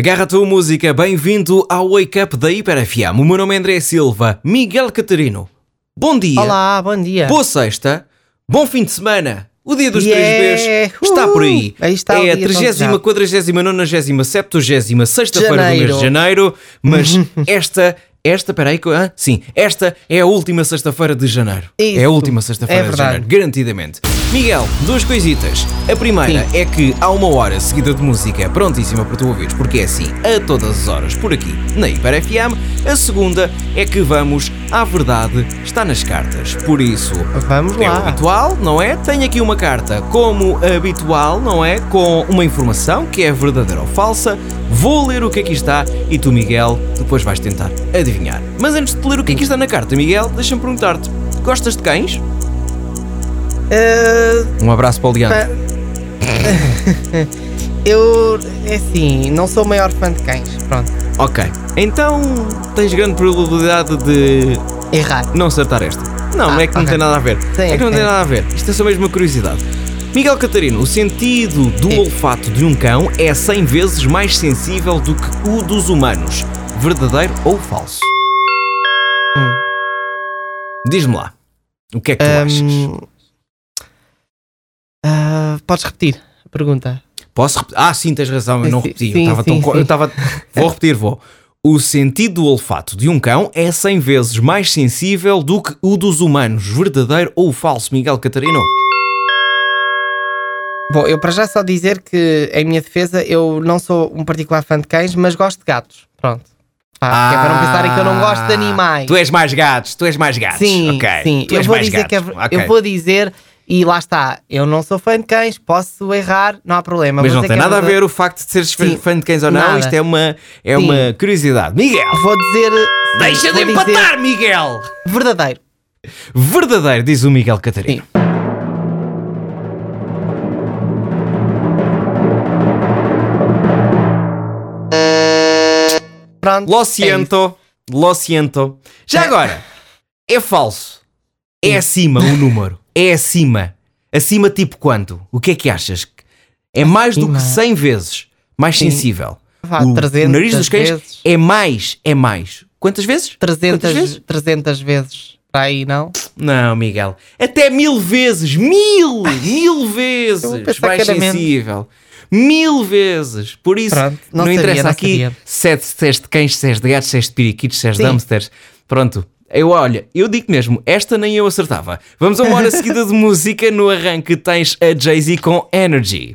Agarra a tua música, bem-vindo ao Wake Up da Hiper FM. O meu nome é André Silva, Miguel Catarino. Bom dia, Olá, bom dia. boa sexta, bom fim de semana. O dia dos três Bs está por aí. Aí está é a dia 30, tão 40, 90, 70, sexta-feira do mês de Janeiro. Mas esta, esta, peraí, ah, sim, esta é a última sexta-feira de janeiro. É a Isso. última sexta-feira É de janeiro, garantidamente. Miguel, duas coisitas. A primeira Sim. é que há uma hora seguida de música prontíssima para tu ouvires, porque é assim a todas as horas por aqui na Hiper FM. A segunda é que vamos à verdade, está nas cartas. Por isso, Vamos é o lá. habitual, não é? Tenho aqui uma carta como habitual, não é? Com uma informação que é verdadeira ou falsa. Vou ler o que aqui está e tu, Miguel, depois vais tentar adivinhar. Mas antes de ler o que aqui está na carta, Miguel, deixa-me perguntar-te: gostas de cães? Eh, Um abraço para o Leandro. eu, é assim, não sou o maior fã de cães. Pronto, Ok, então tens grande probabilidade de errar. não acertar esta. Não, Ah, é que não ok. tem nada a ver. Sim, é que não tem nada a ver. Isto é só mesmo uma curiosidade. Miguel Catarino, o sentido do Sim. olfato de um cão é 100 vezes mais sensível do que o dos humanos. Verdadeiro ou falso? Hum. Diz-me lá. O que é que tu achas? Ah, podes repetir a pergunta? Posso repetir? Ah, sim, tens razão, eu não repeti. sim, eu estava tão. sim. Eu estava. Vou repetir, vou. O sentido do olfato de um cão é 100 vezes mais sensível do que o dos humanos. Verdadeiro ou falso, Miguel Catarino? Bom, eu para já só dizer que, em minha defesa, eu não sou um particular fã de cães, mas gosto de gatos. Pronto. Ah, que é para não pensarem que eu não gosto de animais. Tu és mais gatos, tu és mais gatos. Sim, ok. sim. Tu Eu vou dizer que é, gatos. ver- ok. eu vou dizer e lá está. Eu não sou fã de cães, posso errar, não há problema. Mas Vou não dizer tem é nada a ver o facto de seres fã- Sim, fã de cães ou não. nada. Isto é uma, é Sim. uma curiosidade. Miguel, Vou dizer. deixa de vou dizer empatar, Miguel! Verdadeiro. Verdadeiro, diz o Miguel Catarino. Sim. Pronto. Lo é siento, lo siento. Já agora, é falso. É acima o número. É acima. Acima tipo quanto? O que é que achas? É mais do que Acima. 100 vezes mais Sim. sensível. Vá, o, 300 o nariz dos cães vezes. é mais, é mais. Quantas vezes? Quantas 300, vezes? 300 vezes. Para aí, não? Não, Miguel. Até mil vezes. Mil! Mil vezes mais sensível. Mil vezes. Por isso, Pronto, não, não sabia, interessa não aqui sabia. se és se és de cães, se és de gatos, se és de periquitos, se és de hamsters. Pronto. Eu, olha, eu digo mesmo, esta nem eu acertava. Vamos a uma hora seguida de música. No arranque tens a Jay-Z com Energy.